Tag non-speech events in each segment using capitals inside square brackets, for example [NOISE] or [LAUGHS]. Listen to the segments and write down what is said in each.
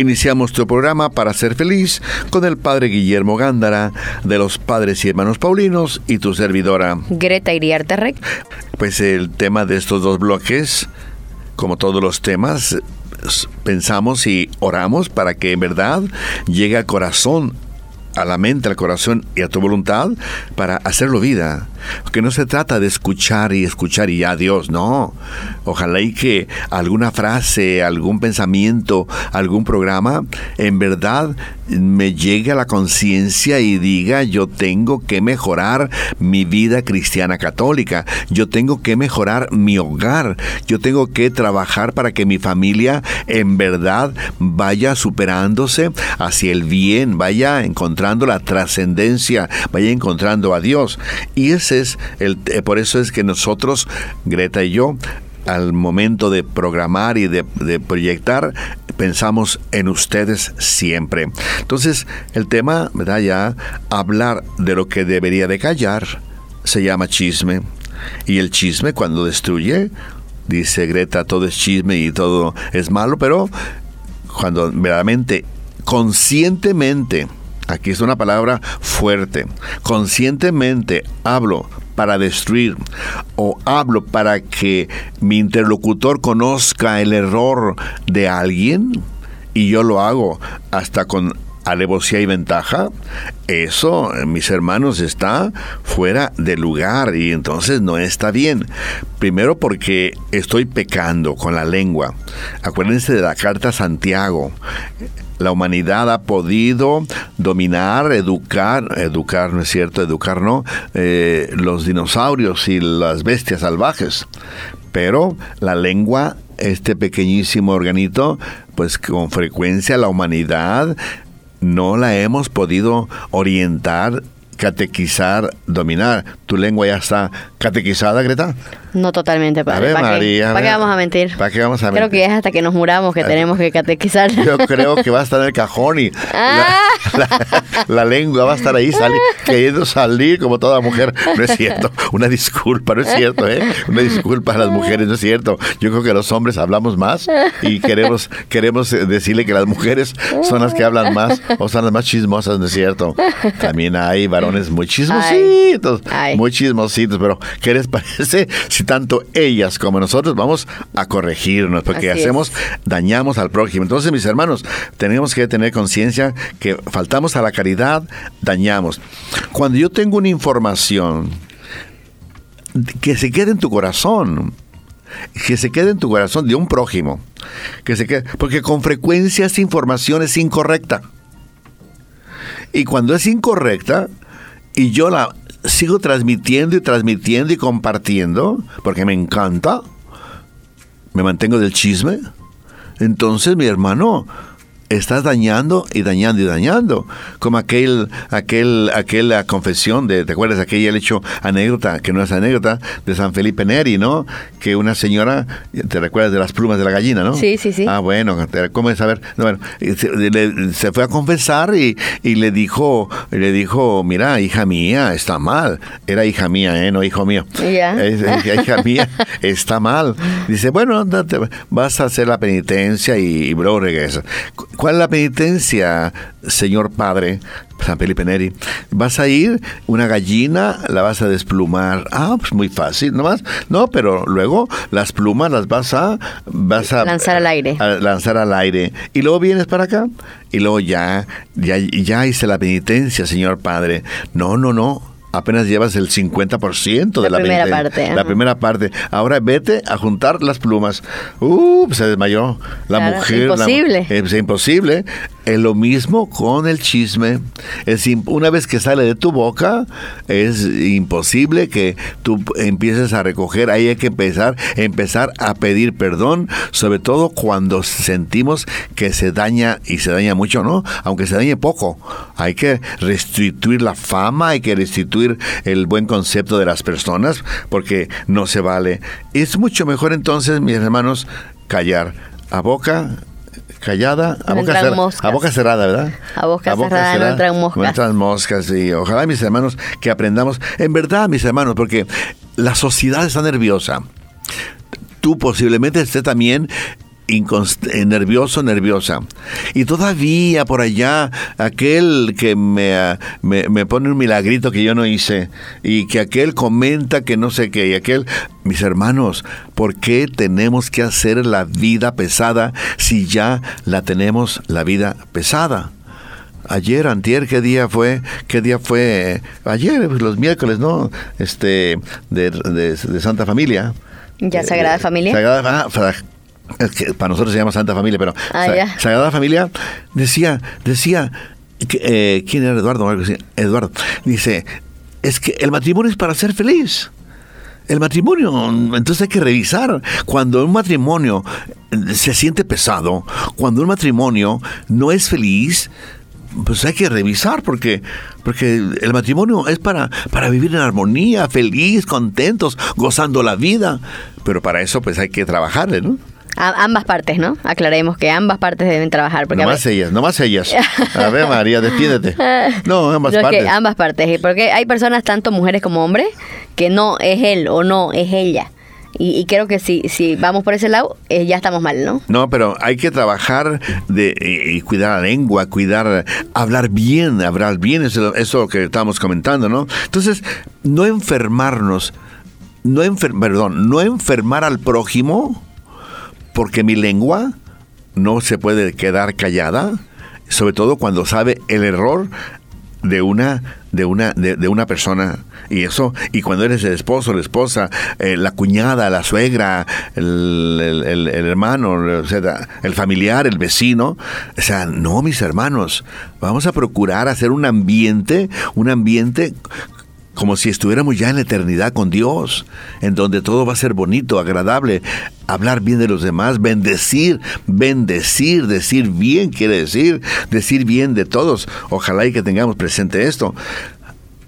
Iniciamos tu programa para ser feliz con el Padre Guillermo Gándara de los Padres y Hermanos Paulinos y tu servidora Greta Iriarte Rec. Pues el tema de estos dos bloques, como todos los temas, pensamos y oramos para que en verdad llegue al corazón a la mente, al corazón y a tu voluntad para hacerlo vida. Porque no se trata de escuchar y escuchar y ya Dios, no. Ojalá y que alguna frase, algún pensamiento, algún programa, en verdad me llegue a la conciencia y diga, yo tengo que mejorar mi vida cristiana católica, yo tengo que mejorar mi hogar, yo tengo que trabajar para que mi familia en verdad vaya superándose hacia el bien, vaya encontrando la trascendencia, vaya encontrando a Dios. Y ese es el, eh, por eso es que nosotros, Greta y yo, al momento de programar y de, proyectar, pensamos en ustedes siempre. Entonces, el tema, ¿verdad? Ya hablar de lo que debería de callar se llama chisme. Y el chisme cuando destruye, dice Greta, todo es chisme y todo es malo, pero cuando verdaderamente, conscientemente, aquí es una palabra fuerte, conscientemente hablo para destruir o hablo para que mi interlocutor conozca el error de alguien y yo lo hago hasta con alevosía y ventaja, eso, mis hermanos, está fuera de lugar y entonces no está bien. Primero porque estoy pecando con la lengua. Acuérdense de la carta a Santiago la humanidad ha podido dominar, educar, educar, ¿no es cierto? Educar, ¿no? Eh, los dinosaurios y las bestias salvajes. Pero la lengua, este pequeñísimo organito, pues con frecuencia la humanidad no la hemos podido orientar catequizar, dominar. ¿Tu lengua ya está catequizada, Greta? No totalmente, padre. ¿Para, qué? ¿Para qué vamos a mentir? ¿Para qué vamos a mentir? Creo que es hasta que nos muramos que tenemos que catequizar. [LAUGHS] Yo creo que va a estar en el cajón y ah. la, lengua va a estar ahí queriendo salir como toda mujer. No es cierto. Una disculpa, no es cierto, ¿eh? Una disculpa a las mujeres, no es cierto. Yo creo que los hombres hablamos más y queremos, queremos decirle que las mujeres son las que hablan más o son las más chismosas, no es cierto. También hay varones muy chismositos, muy chismositos, pero ¿qué les parece? Tanto ellas como nosotros vamos a corregirnos, porque hacemos, dañamos al prójimo. Entonces, mis hermanos, tenemos que tener conciencia que faltamos a la caridad, dañamos. Cuando yo tengo una información que se quede en tu corazón, que se quede en tu corazón de un prójimo, que se quede, porque con frecuencia esa información es incorrecta. Y cuando es incorrecta, y yo la sigo transmitiendo y transmitiendo y compartiendo, porque me encanta, me mantengo del chisme, entonces mi hermano, estás dañando y dañando y dañando. Como aquel, aquel, aquella confesión de, ¿te acuerdas? Aquella hecho anécdota, que no es anécdota, de San Felipe Neri, ¿no? Que una señora, ¿te recuerdas de las plumas de la gallina, no? Sí, sí, sí. Ah, bueno, ¿cómo es saber? bueno, se, fue a confesar y, y, le dijo, le dijo, mira, hija mía, está mal. Era hija mía, ¿eh? No hijo mío. Ya. hija mía, [LAUGHS] está mal. Dice, bueno, vas a hacer la penitencia y, y bro, regresa ¿Cuál es la penitencia, señor padre? San Felipe Neri. Vas a ir, una gallina, la vas a desplumar. Ah, pues muy fácil, nomás. No, pero luego las plumas las vas a, vas a lanzar al aire. lanzar al aire. Y luego vienes para acá. Y luego ya, ya, ya hice la penitencia, señor padre. No, no, no apenas llevas el 50% de la, primera parte. La primera parte. Ahora vete a juntar las plumas. Uh, se desmayó la mujer. Imposible. es imposible. Es lo mismo con el chisme. Es una vez que sale de tu boca, es imposible que tú empieces a recoger. Ahí hay que empezar, empezar a pedir perdón, sobre todo cuando sentimos que se daña y se daña mucho, ¿no? Aunque se dañe poco. Hay que restituir la fama, hay que restituir el buen concepto de las personas, porque no se vale. Es mucho mejor entonces, mis hermanos, callar a boca callada, a boca, a boca, cerrada, ¿verdad? A boca, cerrada, no entran moscas. No entran moscas y ojalá mis hermanos que aprendamos, en verdad mis hermanos, porque la sociedad está nerviosa. Tú posiblemente estés también nervioso, nerviosa. Y todavía por allá, aquel que me, me, pone un milagrito que yo no hice, y que aquel comenta que no sé qué, y aquel, mis hermanos, ¿por qué tenemos que hacer la vida pesada si ya la tenemos la vida pesada? ayer, antier, ¿qué día fue? ¿Qué día fue? Ayer, pues, los miércoles, ¿no? Este, de, Santa Familia. ¿Ya Sagrada eh, Familia? Sagrada, ah, es que para nosotros se llama Santa Familia, pero ah, Sagrada Familia decía, decía, eh, ¿quién era Eduardo? Eduardo dice, es que el matrimonio es para ser feliz. El matrimonio, entonces hay que revisar. Cuando un matrimonio se siente pesado, cuando un matrimonio no es feliz, pues hay que revisar porque porque el matrimonio es para para vivir en armonía, feliz, contentos, gozando la vida, pero para eso pues hay que trabajarle, ¿no? Ambas partes, ¿no? Aclaremos que ambas partes deben trabajar. Porque no más ellas, no más ellas. A ver, María, despídete. [LAUGHS] No, ambas partes. ambas partes. Porque hay personas, tanto mujeres como hombres, que no es él o no es ella. Y, creo que si, si vamos por ese lado, eh, ya estamos mal, ¿no? No, pero hay que trabajar de, y cuidar la lengua, cuidar, hablar bien, hablar bien, eso, eso que estamos comentando, ¿no? Entonces, no enfermarnos, no perdón, no enfermar al prójimo porque mi lengua no se puede quedar callada, sobre todo cuando sabe el error de una de una de, una persona. Y eso y cuando eres el esposo la esposa eh, la cuñada la suegra el, el, hermano o sea, el familiar el vecino o sea no mis hermanos vamos a procurar hacer un ambiente un ambiente como si estuviéramos ya en la eternidad con Dios, en donde todo va a ser bonito, agradable, hablar bien de los demás, bendecir, bendecir, decir bien quiere decir, decir bien de todos. Ojalá y que tengamos presente esto.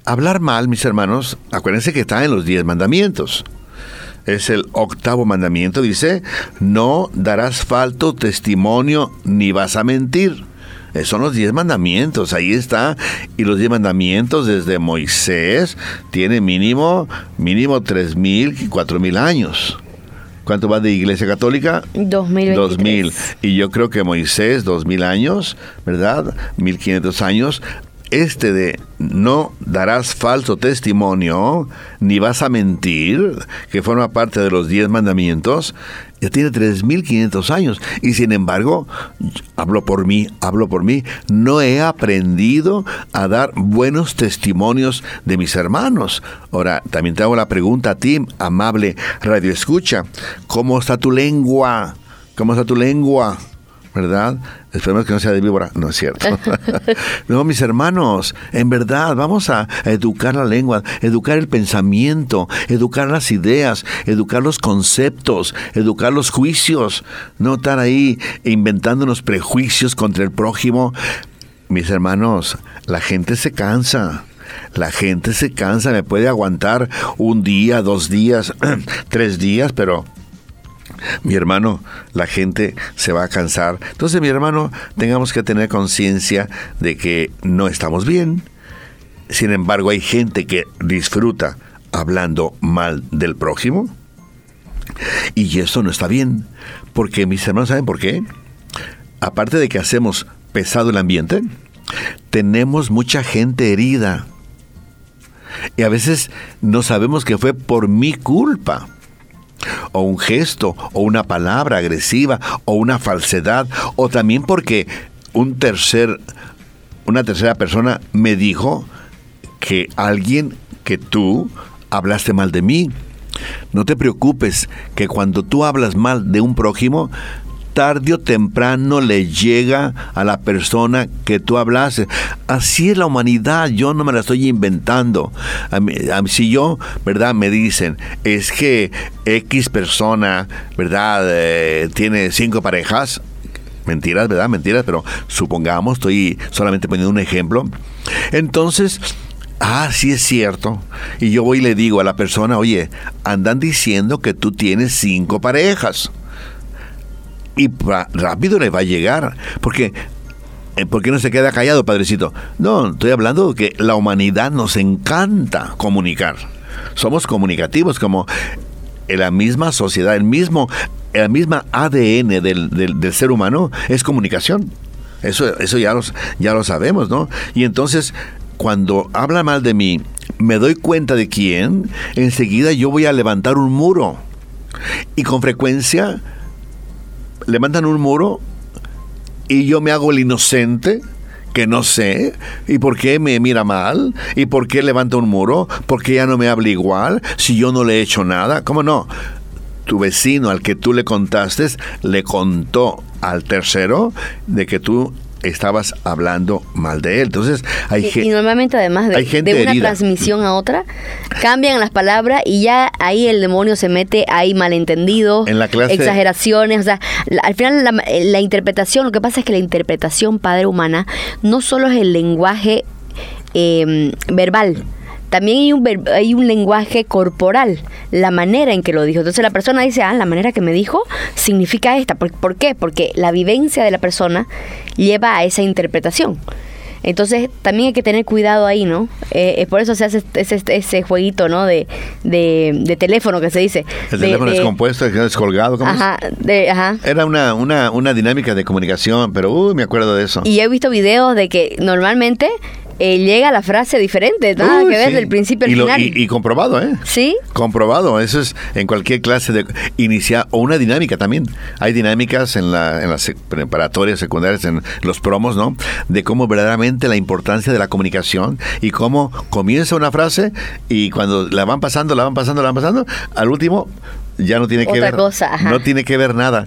Hablar mal, mis hermanos, acuérdense que está en los diez mandamientos. Es el octavo mandamiento, dice, no darás falto testimonio ni vas a mentir. Eh, son los diez mandamientos, ahí está. Y los diez mandamientos desde Moisés tiene mínimo, mínimo tres mil, cuatro mil años. ¿Cuánto va de Iglesia Católica? Dos mil. Dos mil. Y yo creo que Moisés, dos mil años, ¿verdad? Mil quinientos años. Este de no darás falso testimonio, ni vas a mentir, que forma parte de los diez mandamientos, ya tiene 3.500 años. Y sin embargo, hablo por mí, hablo por mí, no he aprendido a dar buenos testimonios de mis hermanos. Ahora, también te hago la pregunta a ti, amable radio escucha, ¿cómo está tu lengua? ¿Cómo está tu lengua? ¿verdad? Esperemos que no sea de víbora. No es cierto. [LAUGHS] no, mis hermanos, en verdad, vamos a educar la lengua, educar el pensamiento, educar las ideas, educar los conceptos, educar los juicios. No estar ahí inventándonos prejuicios contra el prójimo. Mis hermanos, la gente se cansa. La gente se cansa, me puede aguantar un día, dos días, [CLEARS THROAT] tres días, pero mi hermano, la gente se va a cansar. Entonces, mi hermano, tengamos que tener conciencia de que no estamos bien. Sin embargo, hay gente que disfruta hablando mal del prójimo. Y eso no está bien. Porque mis hermanos, ¿saben por qué? Aparte de que hacemos pesado el ambiente, tenemos mucha gente herida. Y a veces no sabemos que fue por mi culpa o un gesto, o una palabra agresiva, o una falsedad, o también porque un tercer, una tercera persona me dijo que alguien que tú hablaste mal de mí. No te preocupes que cuando tú hablas mal de un prójimo, tarde o temprano le llega a la persona que tú hablaste. Así es la humanidad, yo no me la estoy inventando. si yo, ¿verdad? Me dicen, es que X persona, ¿verdad? Eh, tiene cinco parejas. Mentiras, ¿verdad? Mentiras, pero supongamos, estoy solamente poniendo un ejemplo. Entonces, ah, sí es cierto. Y yo voy y le digo a la persona, oye, andan diciendo que tú tienes cinco parejas. Y rápido le va a llegar, porque eh, ¿Por qué no se queda callado, padrecito? No, estoy hablando de que la humanidad nos encanta comunicar. Somos comunicativos como en la misma sociedad, el mismo, la misma ADN del, del, ser humano es comunicación. Eso, eso ya, los, ya lo sabemos, ¿no? Y entonces, cuando habla mal de mí, me doy cuenta de quién, enseguida yo voy a levantar un muro. Y con frecuencia levantan un muro y yo me hago el inocente que no sé, y por qué me mira mal, y por qué levanta un muro, por qué ya no me habla igual, si yo no le he hecho nada, ¿cómo no? Tu vecino al que tú le contaste le contó al tercero de que tú estabas hablando mal de él. Entonces, hay y, y normalmente además de, de una transmisión a otra, cambian las palabras y ya ahí el demonio se mete, hay malentendidos, en la exageraciones, o sea, al final la, interpretación, lo que pasa es que la interpretación padre humana no solo es el lenguaje eh, verbal, también hay un, hay un lenguaje corporal, la manera en que lo dijo. Entonces la persona dice, ah, la manera que me dijo significa esta. ¿Por, qué? Porque la vivencia de la persona lleva a esa interpretación. Entonces también hay que tener cuidado ahí, ¿no? Eh, es por eso se hace ese, ese jueguito, ¿no? De, de, teléfono que se dice. El teléfono es compuesto, es descolgado. ¿cómo ajá, ajá. Era una, una, una dinámica de comunicación, pero uy, me acuerdo de eso. Y he visto videos de que normalmente eh, llega la frase diferente, nada que ver del principio al final. Y, comprobado, ¿eh? Sí. Comprobado. Eso es en cualquier clase de iniciar, o una dinámica también. Hay dinámicas en, la, en las preparatorias, secundarias, en los promos, ¿no? De cómo verdaderamente la importancia de la comunicación y cómo comienza una frase y cuando la van pasando, la van pasando, la van pasando, al último ya no tiene que ver. Cosa, No tiene que ver nada.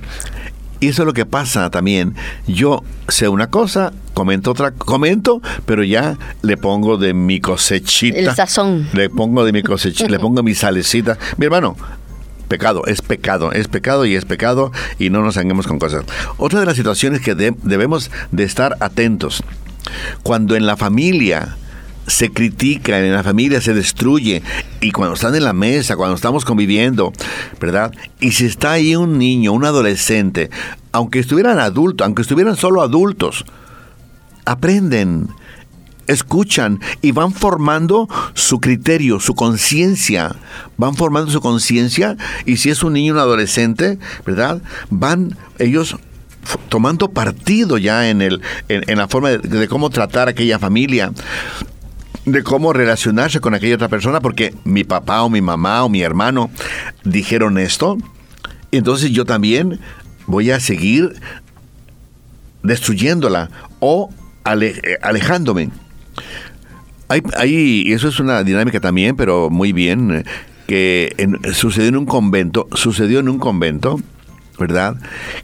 Y eso es lo que pasa también. Yo sé una cosa, comento otra, comento, pero ya le pongo de mi cosechita. El sazón. Le pongo de mi cosechita, le pongo mi salecita. Mi hermano, pecado, es pecado, es pecado y es pecado y no nos hangamos con cosas. Otra de las situaciones que debemos de estar atentos, cuando en la familia se critica, en la familia se destruye, y cuando están en la mesa, cuando estamos conviviendo, ¿verdad? Y si está ahí un niño, un adolescente, aunque estuvieran adultos, aunque estuvieran solo adultos, aprenden, escuchan y van formando su criterio, su conciencia, van formando su conciencia y si es un niño, un adolescente, ¿verdad? Van ellos tomando partido ya en, el, en, la forma de, cómo tratar a aquella familia de cómo relacionarse con aquella otra persona, porque mi papá o mi mamá o mi hermano dijeron esto, entonces yo también voy a seguir destruyéndola o alejándome. Hay, hay, eso es una dinámica también, pero muy bien, que sucedió en un convento, sucedió en un convento, ¿verdad?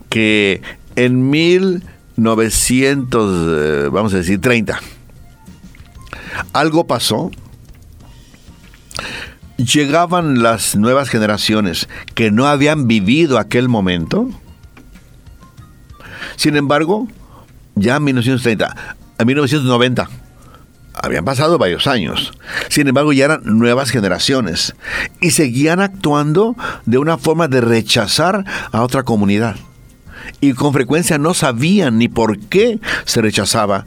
Que en 1900, eh, vamos a decir, 30, algo pasó. Llegaban las nuevas generaciones que no habían vivido aquel momento. Sin embargo, ya en 1930, en 1990, habían pasado varios años. Sin embargo, ya eran nuevas generaciones y seguían actuando de una forma de rechazar a otra comunidad. Y con frecuencia no sabían ni por qué se rechazaba,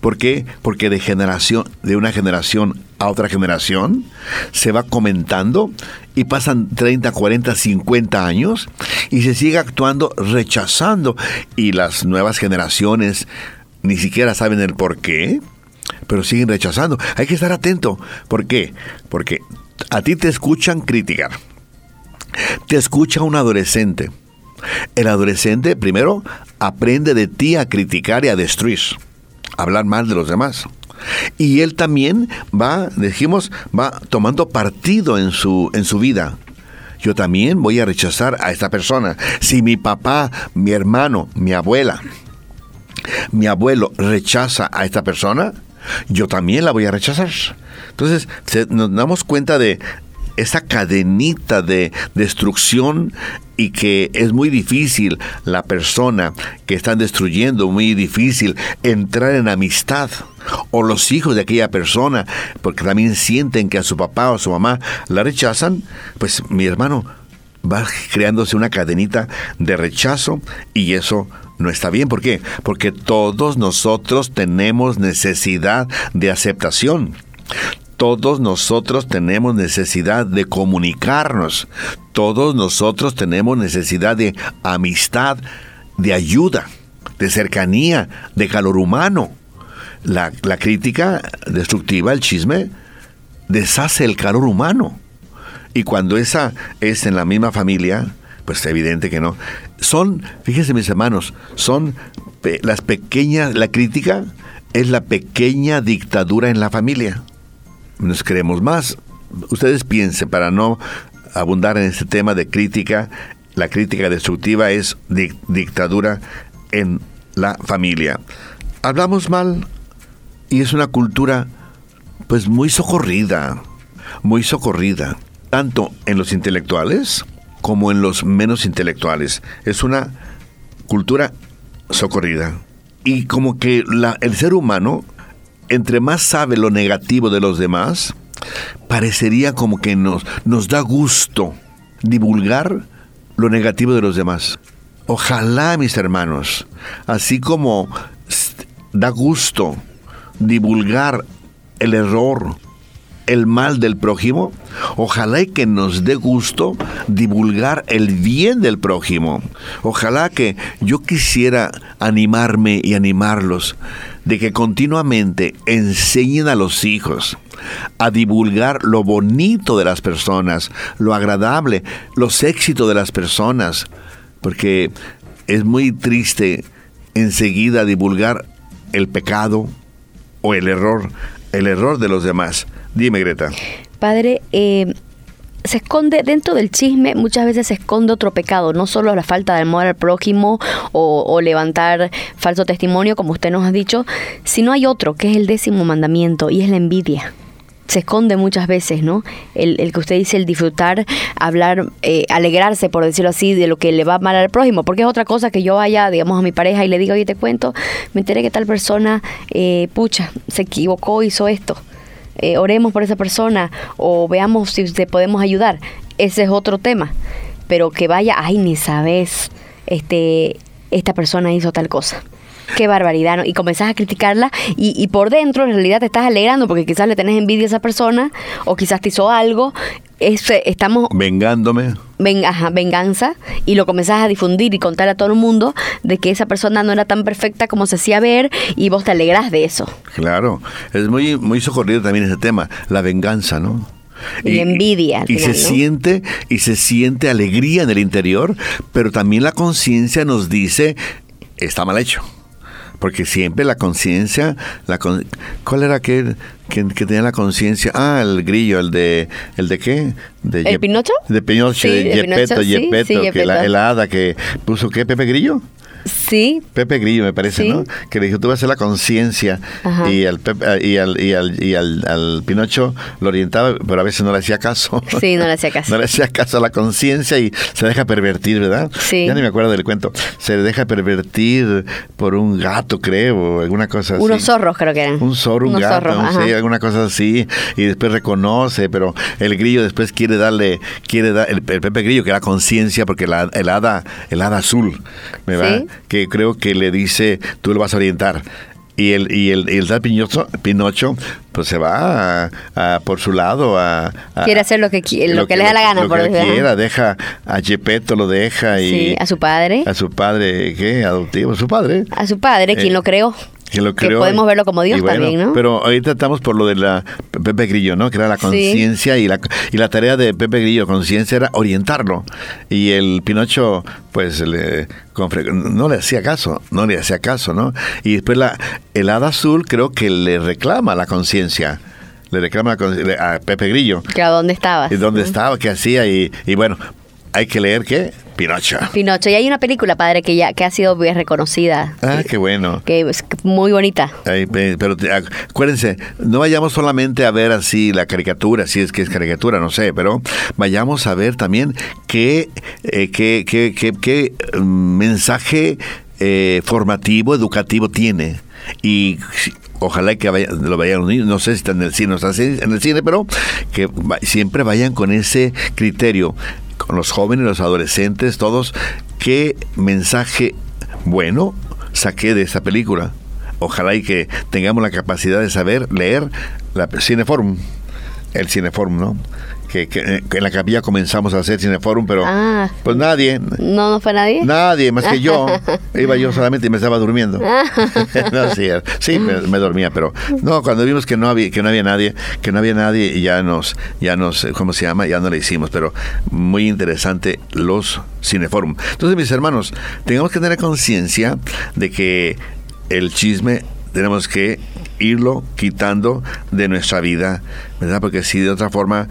¿Por qué? Porque de generación, de una generación a otra generación, se va comentando y pasan 30, 40, 50 años y se sigue actuando rechazando y las nuevas generaciones ni siquiera saben el por qué, pero siguen rechazando. Hay que estar atento. ¿Por qué? Porque a ti te escuchan criticar. Te escucha un adolescente. El adolescente primero aprende de ti a criticar y a destruir hablar mal de los demás. Y él también va, dijimos, va tomando partido en su, en su vida. yo también voy a rechazar a esta persona. Si mi papá, mi hermano, mi abuela, mi abuelo rechaza a esta persona, yo también la voy a rechazar. Entonces, nos damos cuenta de esa cadenita de destrucción y que es muy difícil la persona que están destruyendo, muy difícil entrar en amistad o los hijos de aquella persona, porque también sienten que a su papá o a su mamá la rechazan, pues mi hermano va creándose una cadenita de rechazo y eso no está bien. ¿Por qué? Porque todos nosotros tenemos necesidad de aceptación. Todos nosotros tenemos necesidad de comunicarnos. Todos nosotros tenemos necesidad de amistad, de ayuda, de cercanía, de calor humano. La, crítica destructiva, el chisme, deshace el calor humano. Y cuando esa es en la misma familia, pues es evidente que no. Son, fíjense mis hermanos, son las pequeñas, la crítica es la pequeña dictadura en la familia nos queremos más. Ustedes piensen, para no abundar en este tema de crítica, la crítica destructiva es dictadura en la familia. Hablamos mal y es una cultura pues muy socorrida, muy socorrida, tanto en los intelectuales como en los menos intelectuales. Es una cultura socorrida. Y como que la, el ser humano entre más sabe lo negativo de los demás, parecería como que nos, nos da gusto divulgar lo negativo de los demás. Ojalá, mis hermanos, así como da gusto divulgar el error, el mal del prójimo, ojalá y que nos dé gusto divulgar el bien del prójimo. Ojalá que yo quisiera animarme y animarlos de que continuamente enseñen a los hijos a divulgar lo bonito de las personas, lo agradable, los éxitos de las personas, porque es muy triste enseguida divulgar el pecado o el error, el error de los demás. Dime, Greta. Padre, eh, se esconde dentro del chisme, muchas veces se esconde otro pecado, no solo la falta de amor al prójimo o, levantar falso testimonio, como usted nos ha dicho, sino hay otro, que es el décimo mandamiento, y es la envidia se esconde muchas veces, ¿no? El, que usted dice, el disfrutar, hablar, eh, alegrarse, por decirlo así, de lo que le va mal al prójimo, porque es otra cosa que yo vaya, digamos, a mi pareja y le diga, oye, te cuento, me enteré que tal persona, eh, pucha, se equivocó, hizo esto eh, oremos por esa persona o veamos si te podemos ayudar. Ese es otro tema. Pero que vaya, ay, ni sabes, este, esta persona hizo tal cosa. Qué barbaridad, ¿no? Y comenzás a criticarla y, por dentro en realidad te estás alegrando porque quizás le tenés envidia a esa persona o quizás te hizo algo estamos... Vengándome. venganza, y lo comenzás a difundir y contar a todo el mundo de que esa persona no era tan perfecta como se hacía ver y vos te alegrás de eso. Claro, es muy, muy socorrido también ese tema, la venganza, ¿no? Y, envidia. y se siente y se siente alegría en el interior, pero también la conciencia nos dice está mal hecho porque siempre la conciencia, la ¿cuál era aquel que, tenía la conciencia? Ah, el grillo, el de, ¿el de qué? De ¿El Pinocho? De Pinocho, de Yepeto, Yepeto, que la, la hada que puso, ¿qué? Pepe Grillo. Sí. Pepe Grillo, me parece, ¿no? Que le dijo, tú vas a hacer la conciencia. Y, al, y, al, y, al, y al, al, Pinocho lo orientaba, pero a veces no le hacía caso. Sí, no le hacía caso. [LAUGHS] no le hacía caso a la conciencia y se deja pervertir, ¿verdad? Sí. Ya ni me acuerdo del cuento. Se deja pervertir por un gato, creo, o alguna cosa así. Unos zorros, creo que eran. Un zorro, un gato, no sé, alguna cosa así. Y después reconoce, pero el grillo después quiere darle, quiere dar, el, Pepe Grillo, que era conciencia, porque la, el hada, el hada azul, ¿verdad? Que creo que le dice, tú lo vas a orientar. Y el, y el, el tal Pinocho, pues se va a, por su lado a, quiere hacer lo que lo, que, le da la gana lo por que quiera deja a Gepetto lo deja y sí, a su padre a su padre qué adoptivo su padre a su padre quien eh, lo creó que, podemos verlo como Dios también, ¿no? Pero ahorita estamos por lo de la Pepe Grillo, ¿no? Que era la conciencia y, la, y la tarea de Pepe Grillo, conciencia, era orientarlo. Y el Pinocho, pues, le, no le hacía caso, no le hacía caso, ¿no? Y después la, el hada azul creo que le reclama la conciencia le reclama a Pepe Grillo. ¿Que a dónde estaba? ¿Y dónde estaba? ¿Qué hacía? Y, y bueno, hay que leer qué? Pinocho. Pinocho. Y hay una película, padre, que ya que ha sido bien reconocida. Ah, qué bueno. Que es muy bonita. pero acuérdense, no vayamos solamente a ver así la caricatura, si es que es caricatura, no sé, pero vayamos a ver también qué, eh, qué, qué, qué, mm, mensaje eh, formativo, educativo tiene. Y ojalá que lo vayan los niños, no sé si está en el cine o está en el cine, pero que siempre vayan con ese criterio con los jóvenes, los adolescentes, todos, qué mensaje bueno saqué de esta película. Ojalá y que tengamos la capacidad de saber leer la Cineforum, el Cineforum, ¿no? Que, que, en la capilla comenzamos a hacer cineforum, pero ah. pues nadie. ¿No, no fue nadie? Nadie, más que yo. [LAUGHS] Iba yo solamente y me estaba durmiendo. Ah. [LAUGHS] no, sí, sí me, dormía, pero no, cuando vimos que no había, que no había nadie, que no había nadie, y ya nos, ya nos, ¿cómo se llama? Ya no le hicimos, pero muy interesante los cineforum. Entonces, mis hermanos, tengamos que tener conciencia de que el chisme tenemos que irlo quitando de nuestra vida, ¿verdad? Porque si de otra forma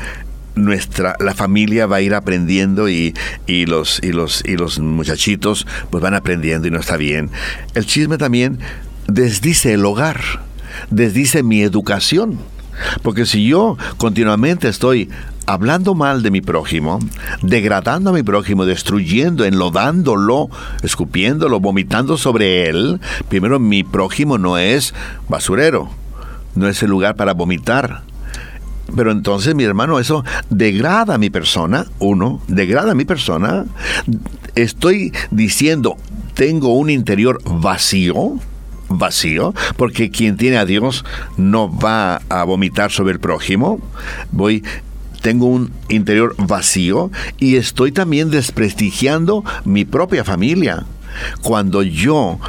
nuestra la familia va a ir aprendiendo y, y, los y los y los muchachitos pues van aprendiendo y no está bien. El chisme también desdice el hogar, desdice mi educación. Porque si yo continuamente estoy hablando mal de mi prójimo, degradando a mi prójimo, destruyendo, enlodándolo, escupiéndolo, vomitando sobre él, primero mi prójimo no es basurero, no es el lugar para vomitar. Pero entonces, mi hermano, eso degrada a mi persona, uno, degrada a mi persona. Estoy diciendo, tengo un interior vacío, vacío, porque quien tiene a Dios no va a vomitar sobre el prójimo. Voy tengo un interior vacío y estoy también desprestigiando mi propia familia. Cuando yo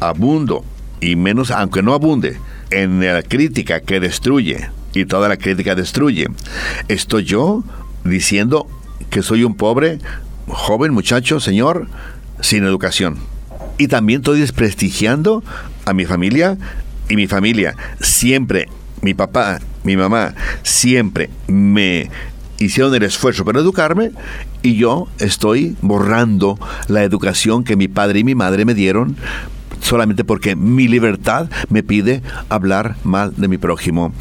abundo, y menos, aunque no abunde, en la crítica que destruye, y toda la crítica destruye. Estoy yo diciendo que soy un pobre, joven muchacho, señor, sin educación. Y también estoy desprestigiando a mi familia y mi familia siempre, mi papá, mi mamá, siempre me hicieron el esfuerzo para educarme y yo estoy borrando la educación que mi padre y mi madre me dieron solamente porque mi libertad me pide hablar mal de mi prójimo.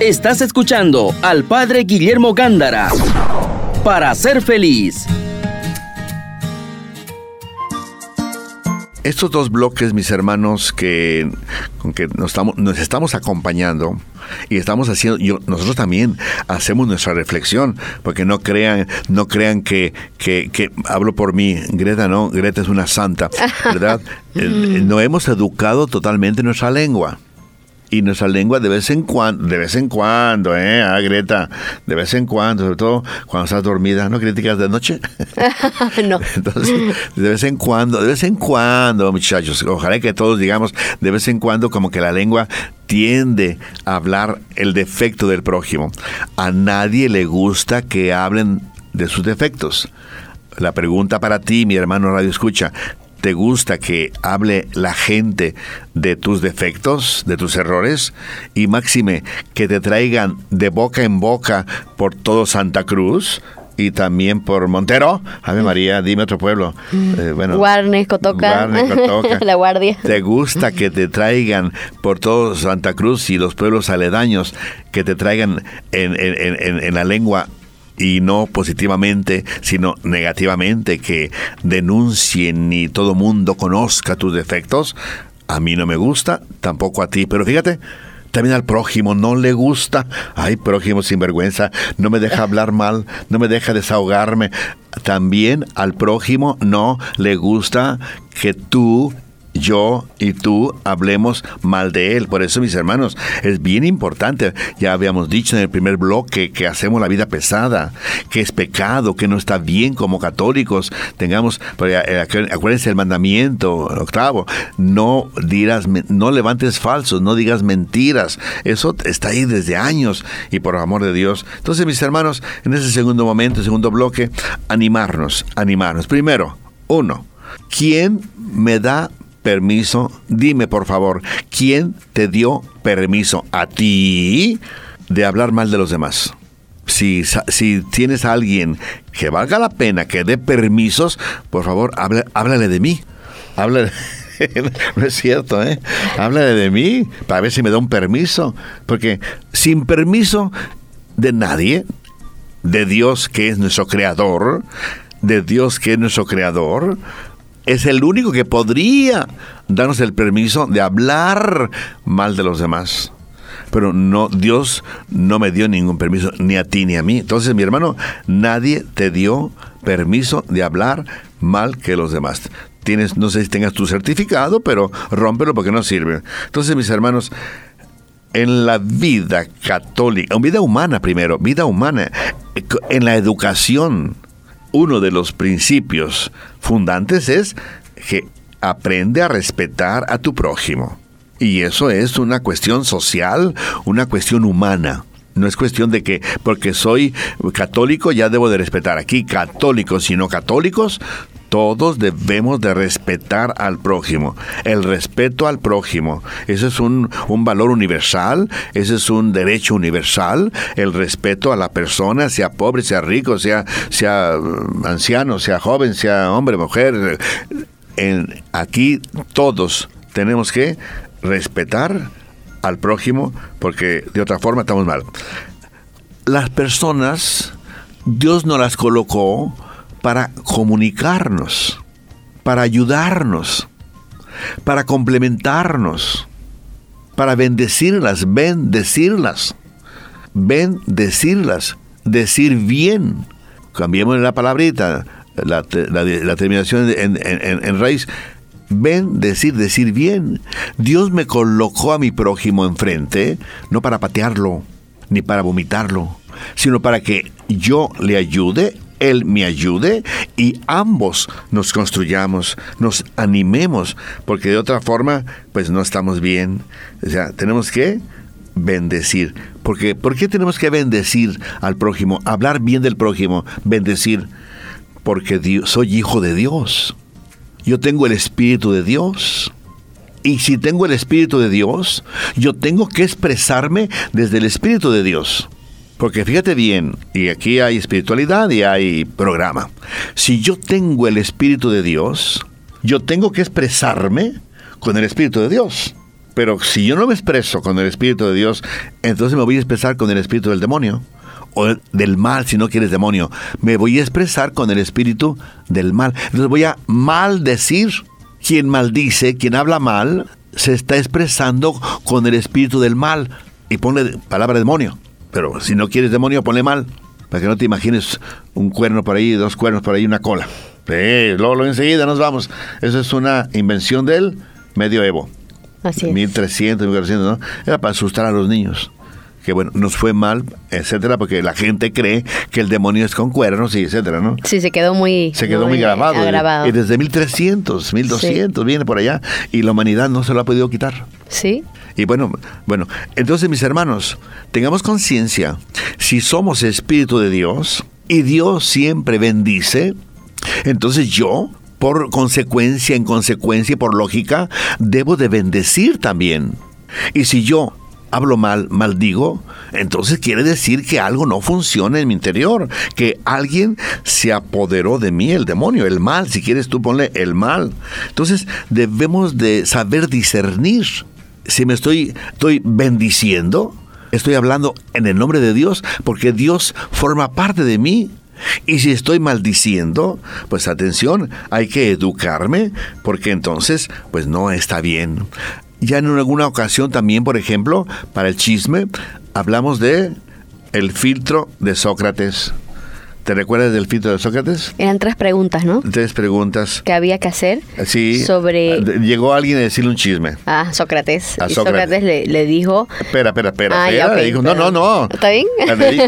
Estás escuchando al Padre Guillermo Gándara para ser feliz. Estos dos bloques, mis hermanos, que, con que nos estamos, nos estamos acompañando y estamos haciendo, yo, nosotros también hacemos nuestra reflexión, porque no crean, no crean que, que, que hablo por mí, Greta no, Greta es una santa, ¿verdad? [LAUGHS] Eh, no hemos educado totalmente nuestra lengua y nuestra lengua de vez en cuando, de vez en cuando, ¿eh? Ah, Greta, de vez en cuando, sobre todo cuando estás dormida, ¿no críticas de noche? [LAUGHS] no. [LAUGHS] Entonces, de vez en cuando, de vez en cuando, muchachos, ojalá que todos digamos, de vez en cuando como que la lengua tiende a hablar el defecto del prójimo. A nadie le gusta que hablen de sus defectos. La pregunta para ti, mi hermano Radio Escucha, ¿Te gusta que hable la gente de tus defectos, de tus errores? Y máxime, que te traigan de boca en boca por todo Santa Cruz y también por Montero. Ave María, dime otro pueblo. Eh, bueno, Guarnes, Cotoca. [LAUGHS] la Guardia. ¿Te gusta que te traigan por todo Santa Cruz y los pueblos aledaños, que te traigan en, en, en la lengua y no positivamente, sino negativamente, que denuncien y todo mundo conozca tus defectos, a mí no me gusta, tampoco a ti. Pero fíjate, también al prójimo no le gusta. Ay, prójimo sinvergüenza, no me deja hablar mal, no me deja desahogarme. También al prójimo no le gusta que tú yo y tú hablemos mal de él. Por eso, mis hermanos, es bien importante. Ya habíamos dicho en el primer bloque que hacemos la vida pesada, que es pecado, que no está bien como católicos. Tengamos, eh, acuérdense el mandamiento octavo, no dirás, no levantes falsos, no digas mentiras. Eso está ahí desde años y por amor de Dios. Entonces, mis hermanos, en ese segundo momento, segundo bloque, animarnos, animarnos. Primero, uno, ¿quién me da permiso? Dime, por favor, ¿quién te dio permiso a ti de hablar mal de los demás? Si, si tienes a alguien que valga la pena que dé permisos, por favor, háblale de mí. Háblale. [LAUGHS] no es cierto, ¿eh? Háblale de mí para ver si me da un permiso. Porque sin permiso de nadie, de Dios que es nuestro creador, de Dios que es nuestro creador, es el único que podría darnos el permiso de hablar mal de los demás. Pero no, Dios no me dio ningún permiso, ni a ti ni a mí. Entonces, mi hermano, nadie te dio permiso de hablar mal que los demás. Tienes, no sé si tengas tu certificado, pero rómpelo porque no sirve. Entonces, mis hermanos, en la vida católica, en vida humana primero, vida humana, en la educación, uno de los principios fundantes es que aprende a respetar a tu prójimo. Y eso es una cuestión social, una cuestión humana. No es cuestión de que porque soy católico ya debo de respetar. Aquí católicos y no católicos, todos debemos de respetar al prójimo. El respeto al prójimo. Ese es un, un, valor universal, ese es un derecho universal. El respeto a la persona, sea pobre, sea rico, sea, sea mm, anciano, sea joven, sea hombre, mujer. Aquí todos tenemos que respetar al prójimo porque de otra forma estamos mal. Las personas, Dios nos las colocó para comunicarnos, para ayudarnos, para complementarnos, para bendecirlas, bendecirlas, bendecirlas, decir bien. Cambiemos la palabrita, la, terminación en, en, en raíz Ven, decir, decir bien. Dios me colocó a mi prójimo enfrente, no para patearlo, ni para vomitarlo, sino para que yo le ayude, él me ayude y ambos nos construyamos, nos animemos, porque de otra forma, pues no estamos bien. O sea, tenemos que bendecir. Porque, ¿Por qué tenemos que bendecir al prójimo? Hablar bien del prójimo, bendecir. Porque soy hijo de Dios. Yo tengo el Espíritu de Dios. Y si tengo el Espíritu de Dios, yo tengo que expresarme desde el Espíritu de Dios. Porque fíjate bien, y aquí hay espiritualidad y hay programa. Si yo tengo el Espíritu de Dios, yo tengo que expresarme con el Espíritu de Dios. Pero si yo no me expreso con el Espíritu de Dios, entonces me voy a expresar con el Espíritu del demonio o del mal si no quieres demonio. Me voy a expresar con el espíritu del mal. Entonces voy a maldecir. Quien maldice, quien habla mal, se está expresando con el espíritu del mal. Y pone palabra demonio. Pero si no quieres demonio, ponle mal. Para que no te imagines un cuerno por ahí, dos cuernos por ahí, una cola. Sí, luego, enseguida nos vamos. Eso es una invención del medioevo. Así es. 1300, 1400, ¿no? Era para asustar a los niños que bueno, nos fue mal, etcétera, porque la gente cree que el demonio es con cuernos y etcétera, ¿no? Sí, se quedó muy Se quedó muy, grabado. Y desde 1300, 1200 viene por allá y la humanidad no se lo ha podido quitar. Sí. Y bueno, bueno, entonces mis hermanos, tengamos conciencia, si somos espíritu de Dios y Dios siempre bendice, entonces yo por consecuencia, en consecuencia y por lógica, debo de bendecir también. Y si yo hablo mal, maldigo, entonces quiere decir que algo no funciona en mi interior, que alguien se apoderó de mí, el demonio, el mal, si quieres tú ponle el mal. Entonces debemos de saber discernir si me estoy, estoy bendiciendo, estoy hablando en el nombre de Dios, porque Dios forma parte de mí. Y si estoy maldiciendo, pues atención, hay que educarme, porque entonces, pues no está bien. Ya en alguna ocasión también, por ejemplo, para el chisme, hablamos de el filtro de Sócrates. ¿Te recuerdas del filtro de Sócrates? Eran tres preguntas, ¿no? Tres preguntas. Que había que hacer. Sí. Sobre. Ah, llegó alguien a decirle un chisme. Ah, Sócrates. A Sócrates, le, dijo. Espera, espera, espera. Ah, le dijo, no, no, no. ¿Está bien?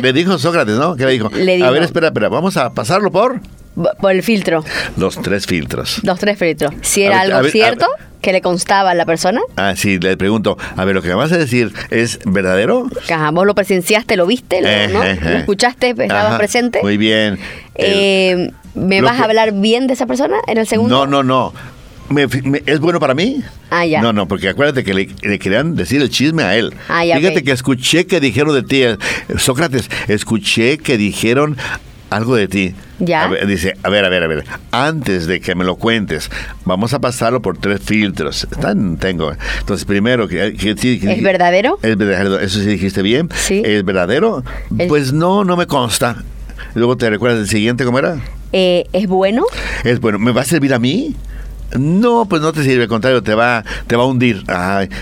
Le, dijo Sócrates, ¿no? ¿Qué le dijo? Le dijo. A ver, espera, espera. Vamos a pasarlo por. Por el filtro. Los tres filtros. Los tres filtros. Si era algo cierto que le constaba a la persona. Ah, sí, le pregunto, a ver, lo que me vas a decir es verdadero. Ajá, vos lo presenciaste, lo viste, ¿no? Eh, ¿Lo eh, eh. escuchaste, estabas presente. Muy bien. ¿Me vas a hablar bien de esa persona en el segundo? No, no, no. ¿Es bueno para mí? Ah, ya. No, no, porque acuérdate que le, querían decir el chisme a él. Ah, ya, Fíjate que escuché que dijeron de ti, eh, Sócrates, escuché que dijeron algo de ti. ¿Ya? dice, a ver, a ver, a ver, antes de que me lo cuentes, vamos a pasarlo por tres filtros. Están, tengo. Entonces, primero, que, ¿es verdadero? Es verdadero, eso sí dijiste bien. Sí. ¿Es verdadero? Pues no, no me consta. Luego te recuerdas el siguiente, ¿cómo era? Eh, ¿Es bueno? Es bueno. ¿Me va a servir a mí? No, pues no te sirve, al contrario, te va, te va a hundir.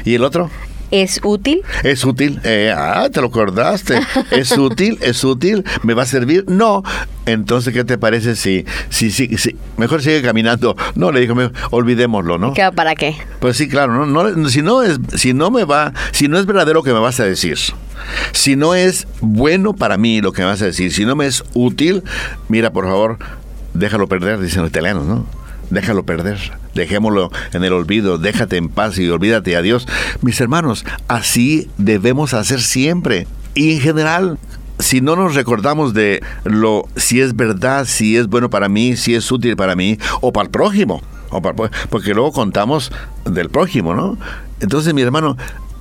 ¿Y el otro? ¿Es útil? Es útil. Eh, ah, te lo acordaste. Es [LAUGHS] útil, es útil. ¿Me va a servir? No. Entonces, ¿qué te parece si, si, si, si mejor sigue caminando? No, le dijo, olvidémoslo, ¿no? ¿Para qué? Pues sí, claro, no, no, si no es, si no me va, si no es verdadero que me vas a decir, si no es bueno para mí lo que me vas a decir, si no me es útil, mira, por favor, déjalo perder, dicen los italianos, ¿no? Déjalo perder, dejémoslo en el olvido, déjate en paz y olvídate a Dios. Mis hermanos, así debemos hacer siempre. Y en general, si no nos recordamos de lo si es verdad, si es bueno para mí, si es útil para mí o para el prójimo, o porque luego contamos del prójimo, ¿no? Entonces, mi hermano,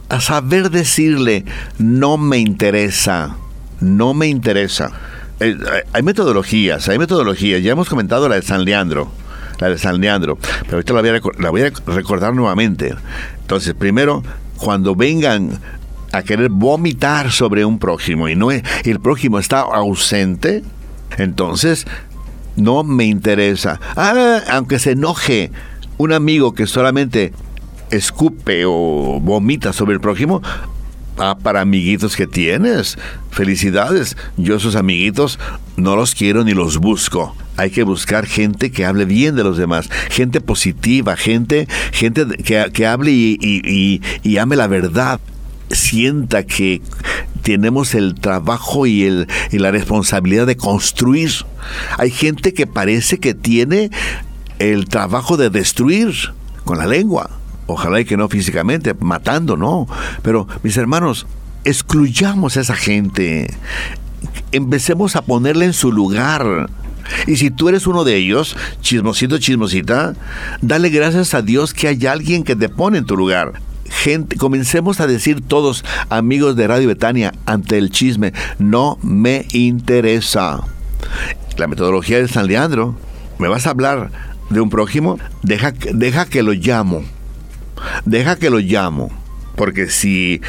a saber decirle, no me interesa, no me interesa. Eh, hay metodologías, hay metodologías. Ya hemos comentado la de San Leandro la de San Leandro, pero ahorita la voy, a, recordar nuevamente. Entonces, primero, cuando vengan a querer vomitar sobre un prójimo y no el prójimo está ausente, entonces no me interesa. Ah, aunque se enoje un amigo que solamente escupe o vomita sobre el prójimo, Ah, para amiguitos que tienes. Felicidades. Yo esos amiguitos no los quiero ni los busco. Hay que buscar gente que hable bien de los demás, gente positiva, gente, gente que, que hable y, y, ame la verdad. Sienta que tenemos el trabajo y, el, y la responsabilidad de construir. Hay gente que parece que tiene el trabajo de destruir con la lengua. Ojalá y que no físicamente, matando, no. Pero, mis hermanos, excluyamos a esa gente. Empecemos a ponerle en su lugar. Y si tú eres uno de ellos, chismosito, chismosita, dale gracias a Dios que hay alguien que te pone en tu lugar. Gente, comencemos a decir todos, amigos de Radio Betania, ante el chisme, no me interesa. La metodología de San Leandro, ¿me vas a hablar de un prójimo? Deja, deja que lo llamo deja que lo llamo. Porque si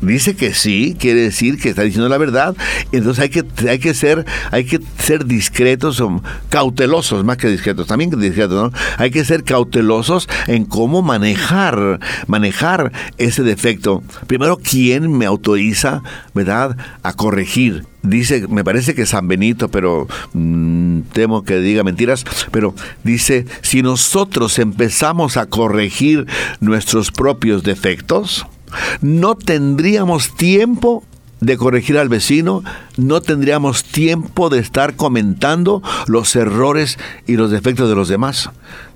dice que sí, quiere decir que está diciendo la verdad, entonces hay que, hay que ser, hay que ser discretos o cautelosos, más que discretos, también discretos, ¿no? Hay que ser cautelosos en cómo manejar, manejar ese defecto. Primero, ¿quién me autoriza, verdad, a corregir? dice, me parece que San Benito, pero mm, temo que diga mentiras, pero dice, si nosotros empezamos a corregir nuestros propios defectos, no tendríamos tiempo de corregir al vecino, no tendríamos tiempo de estar comentando los errores y los defectos de los demás.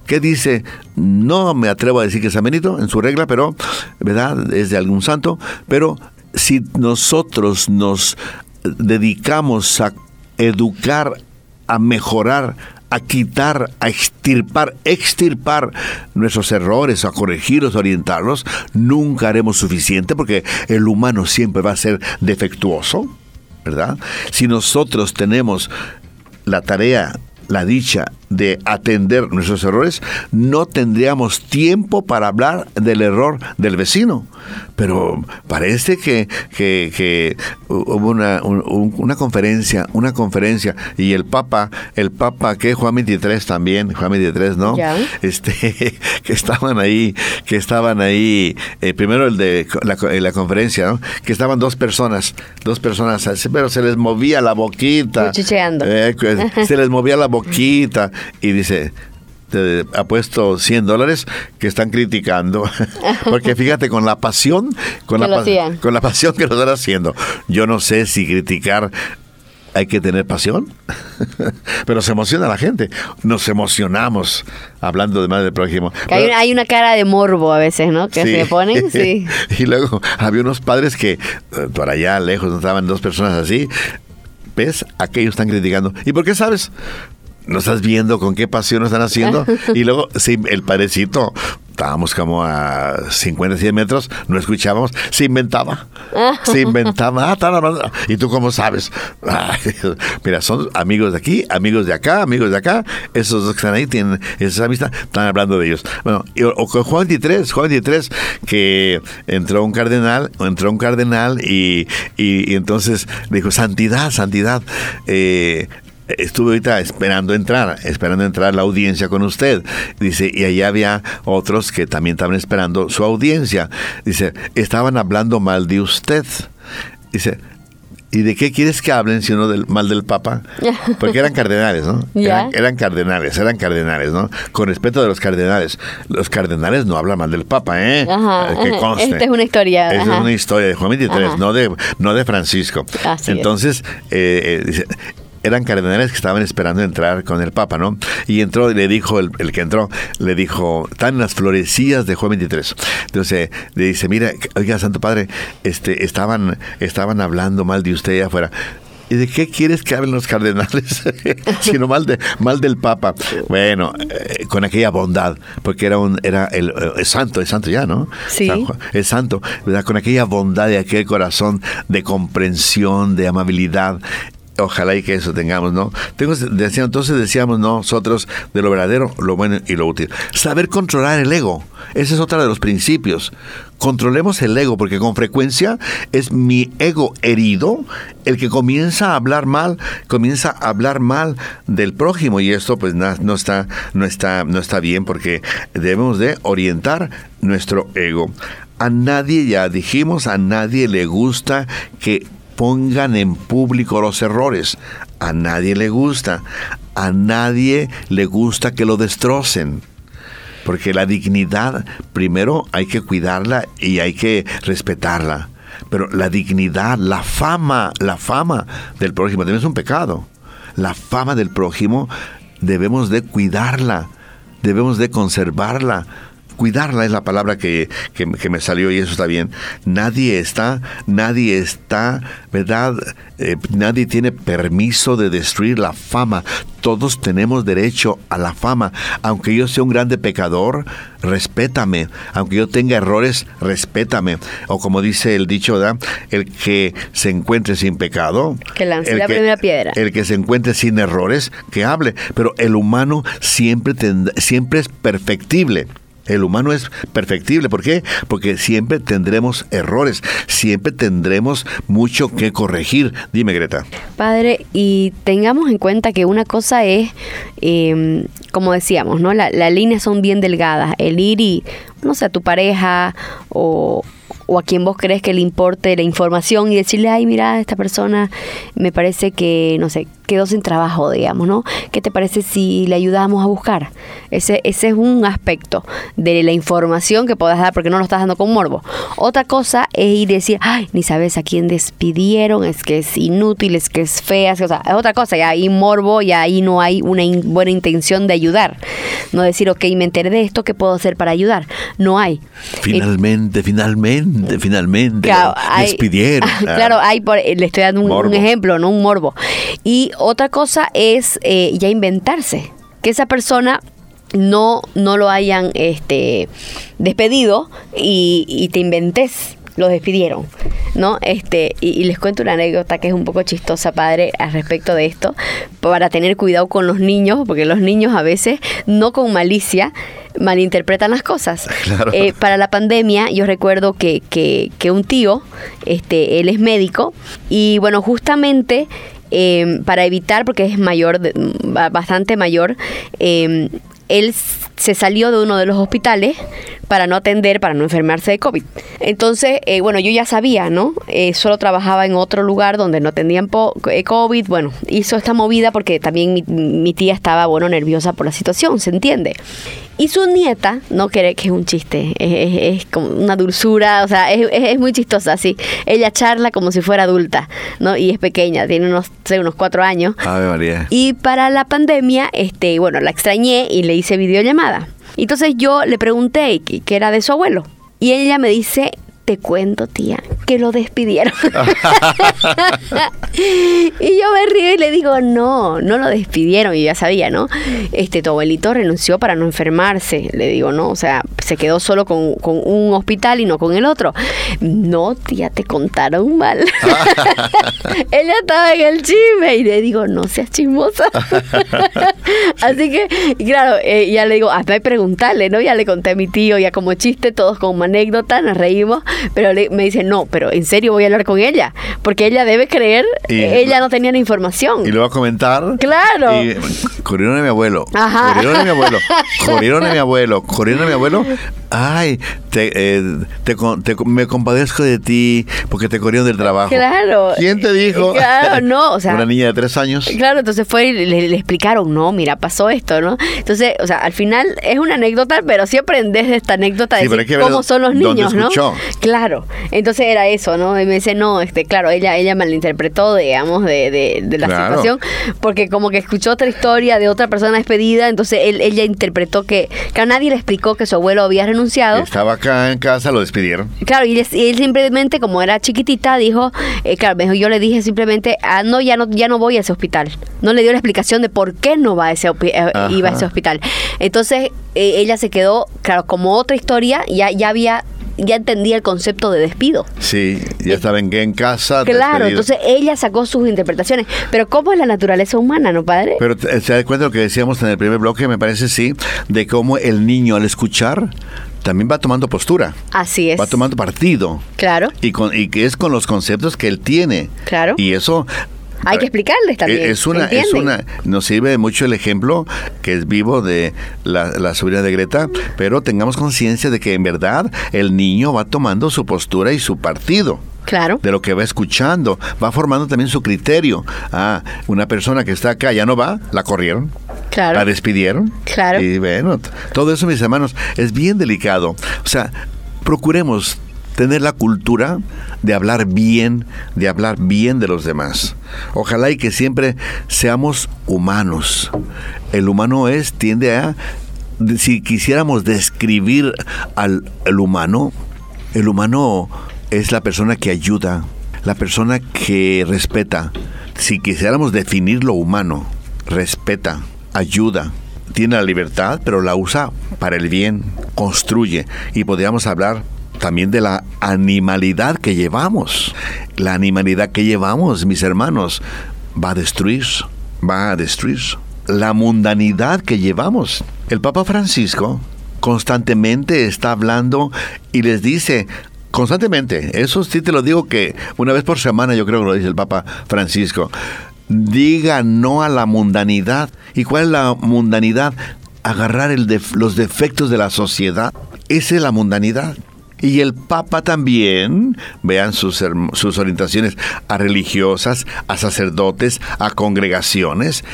¿Qué dice? No me atrevo a decir que es Benito en su regla, pero, ¿verdad? Es de algún santo, pero si nosotros nos dedicamos a educar, a mejorar, a quitar, a extirpar, extirpar nuestros errores, a corregirlos, a orientarlos, nunca haremos suficiente porque el humano siempre va a ser defectuoso, ¿verdad? Si nosotros tenemos la tarea, la dicha de atender nuestros errores, no tendríamos tiempo para hablar del error del vecino. Pero parece que, que, hubo una, una conferencia, una conferencia, y el Papa, el Papa que Juan 23 también, Juan 23, ¿no? Este, [LAUGHS] que estaban ahí, que estaban ahí, eh, primero el de la, la, conferencia, ¿no? Que estaban dos personas, dos personas, pero se les movía la boquita. Eh, se les movía la boquita y dice, te apuesto 100 dólares que están criticando. [LAUGHS] Porque fíjate, con la pasión, con, la, con la pasión que lo están haciendo. Yo no sé si criticar hay que tener pasión, [LAUGHS] pero se emociona la gente. Nos emocionamos hablando de más del prójimo. hay, una, cara de morbo a veces, ¿no? Que se ponen, [LAUGHS] sí. y luego había unos padres que eh, por allá lejos estaban dos personas así. ¿Ves? Aquellos están criticando. ¿Y por qué sabes? ¿No estás viendo con qué pasión lo están haciendo? [LAUGHS] Y luego, sí, el padrecito estábamos como a 50, 100 metros, no escuchábamos, se inventaba, [LAUGHS] se inventaba, ah, y tú cómo sabes, [LAUGHS] mira, son amigos de aquí, amigos de acá, amigos de acá, esos dos que están ahí tienen esa amistad, están hablando de ellos. Bueno, o con Juan 23, Juan 23, que entró un cardenal, entró un cardenal y, y, y entonces dijo, santidad, santidad, eh, estuve ahorita esperando entrar, esperando entrar la audiencia con usted. Dice, y allá había otros que también estaban esperando su audiencia. Dice, estaban hablando mal de usted. Dice, ¿Y de qué quieres que hablen si uno del mal del Papa? [LAUGHS] Porque eran cardenales, ¿no? Eran, cardenales, eran cardenales, ¿no? Con respeto de los cardenales. Los cardenales no hablan mal del Papa, ¿eh? Ajá, que conste. Esta es una historia. Esta es una historia de Juan 23, no de, no de Francisco. Entonces, eh, eh, dice, eran cardenales que estaban esperando entrar con el Papa, ¿no? Y entró y le dijo, el, que entró, le dijo, están las florecillas de Juan 23. Entonces le dice, mira, oiga, Santo Padre, este, estaban, estaban hablando mal de usted allá afuera. ¿Y de qué quieres que hablen los cardenales? [LAUGHS] Sino mal, de, mal del Papa. Bueno, eh, con aquella bondad, porque era un era el, eh, santo, es santo ya, ¿no? Sí. es santo, ¿verdad? Con aquella bondad de aquel corazón de comprensión, de amabilidad. Ojalá y que eso tengamos, ¿no? Decía, entonces decíamos nosotros de lo verdadero, lo bueno y lo útil. Saber controlar el ego. Ese es otro de los principios. Controlemos el ego, porque con frecuencia es mi ego herido el que comienza a hablar mal, comienza a hablar mal del prójimo. Y esto pues no, está, no, está, no está bien porque debemos de orientar nuestro ego. A nadie, ya dijimos, a nadie le gusta que pongan en público los errores. A nadie le gusta. A nadie le gusta que lo destrocen. Porque la dignidad, primero hay que cuidarla y hay que respetarla. Pero la dignidad, la fama, la fama del prójimo también es un pecado. La fama del prójimo debemos de cuidarla, debemos de conservarla cuidarla es la palabra que, me salió y eso está bien. Nadie está, nadie está, ¿verdad? Eh, nadie tiene permiso de destruir la fama. Todos tenemos derecho a la fama. Aunque yo sea un grande pecador, respétame. Aunque yo tenga errores, respétame. O como dice el dicho, ¿verdad? El que se encuentre sin pecado. Que lance la primera piedra. El que se encuentre sin errores, que hable. Pero el humano siempre, siempre es perfectible. El humano es perfectible. ¿Por qué? Porque siempre tendremos errores, siempre tendremos mucho que corregir. Dime, Greta. Padre, y tengamos en cuenta que una cosa es, em, como decíamos, ¿no? las líneas son bien delgadas. El ir y, no sé, a tu pareja o, o a quien vos crees que le importe la información y decirle, ay, mira, esta persona me parece que, no sé, quedó sin trabajo, digamos, ¿no? ¿Qué te parece si le ayudamos a buscar? Ese, ese es un aspecto de la información que puedas dar porque no lo estás dando con morbo. Otra cosa es ir y decir, ay, ni sabes a quién despidieron, es que es inútil, es que es fea, es, es otra cosa, ya hay morbo y ahí no hay una buena intención de ayudar. No decir, ok, me enteré de esto, ¿qué puedo hacer para ayudar? No hay. Finalmente, finalmente finalmente, Claro, despidieron. [LAUGHS] claro, hay por, le estoy dando un, ejemplo, no un morbo. Y otra cosa es eh, ya inventarse. Que esa persona no, no lo hayan este, despedido y, y te inventes lo despidieron, ¿no? Este, y, les cuento una anécdota que es un poco chistosa, padre, al respecto de esto, para tener cuidado con los niños, porque los niños a veces, no con malicia, malinterpretan las cosas. [LAUGHS] Eh, para la pandemia, yo recuerdo que, que, un tío, este, él es médico, y bueno, justamente em, para evitar, porque es mayor, bastante mayor, eh, él se salió de uno de los hospitales para no atender, para no enfermarse de COVID. Entonces, eh, bueno, yo ya sabía, ¿no? Eh, solo trabajaba en otro lugar donde no tenían eh, COVID. Bueno, hizo esta movida porque también mi, tía estaba, bueno, nerviosa por la situación, ¿se entiende? Y su nieta, no quiere que es un chiste, es, como una dulzura, o sea, es, muy chistosa, sí. Ella charla como si fuera adulta, ¿no? Y es pequeña, tiene unos, sé, unos cuatro años. Ave María. Y para la pandemia, este, bueno, la extrañé y le hice videollamada. Entonces yo le pregunté qué era de su abuelo. Y ella me dice, te cuento, tía, que lo despidieron. [LAUGHS] [LAUGHS] y yo me río y le digo, no, no lo despidieron. Y ya sabía, ¿no? Este, tu abuelito renunció para no enfermarse. Le digo, no, o sea, se quedó solo con, con un hospital y no con el otro. No, tía, te contaron mal. [LAUGHS] Ella estaba en el chisme y le digo, no seas chismosa. Así que, claro, eh, ya le digo, hasta preguntarle, ¿no? Ya le conté a mi tío, ya como chiste, todos como anécdota, nos reímos, pero me dice, no, pero en serio voy a hablar con ella, porque ella debe creer, ella no tenía la información. Y lo va a comentar. Claro. Y corrieron a mi abuelo. Ajá. Corrieron a mi abuelo. [LAUGHS] Corrieron a mi abuelo. Corrieron a mi abuelo. Ay, te, eh, te, me compadezco de ti porque te corrieron del trabajo. Claro. ¿Quién te dijo? [LAUGHS] Claro, no, o sea. Una niña de tres años. Claro, entonces fue y le, explicaron, no, mira, pasó esto, ¿no? Entonces, o sea, al final es una anécdota, pero sí aprendes de esta anécdota de cómo son los niños, ¿no? Claro. Entonces era eso, ¿no? Y me dice, no, este, claro, ella, ella malinterpretó, digamos, de, de, la situación, porque como que escuchó otra historia de otra persona despedida, entonces él, ella interpretó que, que a nadie le explicó que su abuelo había renunciado. Estaba acá en casa, lo despidieron. Claro, y él, simplemente, como era chiquitita, dijo, eh, claro, yo le dije simplemente, ah, no, ya no, ya no voy a ese hospital. No le dio la explicación de por qué no va a ese, eh, iba a ese hospital. Entonces, eh, ella se quedó, claro, como otra historia, ya, ya había ya entendía el concepto de despido. Sí, ya estaba en, en casa. Claro, entonces ella sacó sus interpretaciones. Pero ¿cómo es la naturaleza humana, no padre? Pero se da cuenta lo que decíamos en el primer bloque, me parece, sí, de cómo el niño al escuchar también va tomando postura. Así es. Va tomando partido. Claro. Y, con, y que es con los conceptos que él tiene. Claro. Y eso hay que explicarles también. Es una, es una, nos sirve mucho el ejemplo que es vivo de la, la sobrina de Greta, pero tengamos conciencia de que en verdad el niño va tomando su postura y su partido. Claro. De lo que va escuchando, va formando también su criterio. Ah, una persona que está acá ya no va, la corrieron. Claro. La despidieron. Claro. Y bueno, todo eso, mis hermanos, es bien delicado. O sea, procuremos tener la cultura de hablar bien, de hablar bien de los demás. Ojalá y que siempre seamos humanos. El humano es, tiende a, si quisiéramos describir al el humano, el humano es la persona que ayuda, la persona que respeta. Si quisiéramos definir lo humano, respeta, ayuda, tiene la libertad, pero la usa para el bien, construye. Y podríamos hablar también de la animalidad que llevamos. La animalidad que llevamos, mis hermanos, va a destruir, va a destruir. La mundanidad que llevamos. El Papa Francisco constantemente está hablando y les dice, constantemente, eso sí te lo digo que una vez por semana yo creo que lo dice el Papa Francisco, diga no a la mundanidad. ¿Y cuál es la mundanidad? Agarrar los defectos de la sociedad. Esa es la mundanidad. Y el Papa también, vean sus, sus orientaciones a religiosas, a sacerdotes, a congregaciones,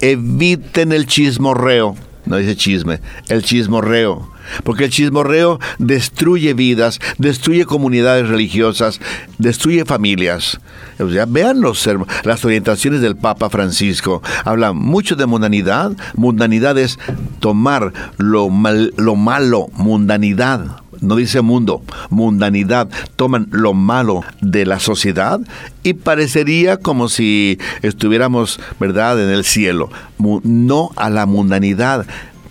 eviten el chismorreo, no dice chisme, el chismorreo. Porque el chismorreo destruye vidas, destruye comunidades religiosas, destruye familias. Vean los, las orientaciones del Papa Francisco. Habla mucho de mundanidad. Mundanidad es tomar lo, mal, lo malo, mundanidad no dice mundo, mundanidad, toman lo malo de la sociedad y parecería como si estuviéramos, ¿verdad?, en el cielo. No a la mundanidad,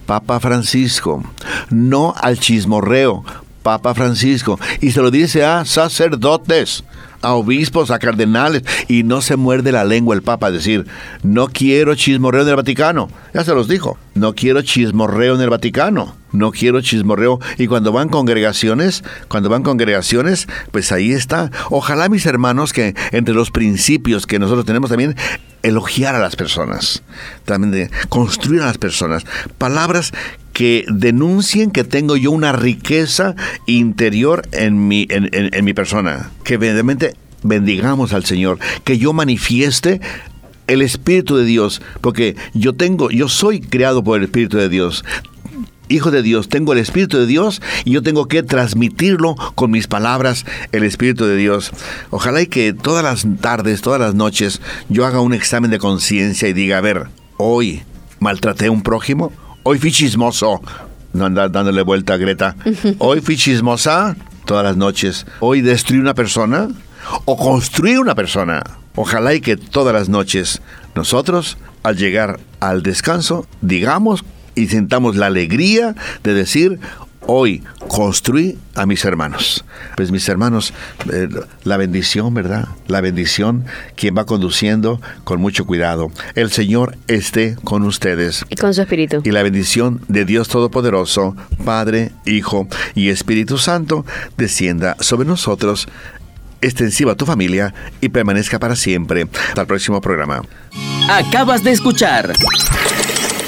Papa Francisco, no al chismorreo, Papa Francisco, y se lo dice a sacerdotes a obispos, a cardenales, y no se muerde la lengua el Papa a decir, no quiero chismorreo en el Vaticano. Ya se los dijo, no quiero chismorreo en el Vaticano, no quiero chismorreo. Y cuando van congregaciones, cuando van congregaciones, pues ahí está. Ojalá mis hermanos que entre los principios que nosotros tenemos también, elogiar a las personas, también de construir a las personas. Palabras que denuncien que tengo yo una riqueza interior en mi, en, mi persona. Que evidentemente bendigamos al Señor, que yo manifieste el Espíritu de Dios, porque yo tengo, yo soy creado por el Espíritu de Dios. Hijo de Dios, tengo el Espíritu de Dios y yo tengo que transmitirlo con mis palabras, el Espíritu de Dios. Ojalá y que todas las tardes, todas las noches, yo haga un examen de conciencia y diga, a ver, hoy maltraté a un prójimo, Hoy fui chismoso. No anda dándole vuelta a Greta. Hoy fui chismosa. todas las noches. Hoy destruir una persona o construir una persona. Ojalá y que todas las noches nosotros, al llegar al descanso, digamos y sintamos la alegría de decir, hoy construí a mis hermanos. Pues mis hermanos, eh, la bendición, ¿verdad? La bendición, quien va conduciendo con mucho cuidado. El Señor esté con ustedes. Y con su Espíritu. Y la bendición de Dios Todopoderoso, Padre, Hijo y Espíritu Santo, descienda sobre nosotros, extensiva a tu familia y permanezca para siempre. Hasta el próximo programa. Acabas de escuchar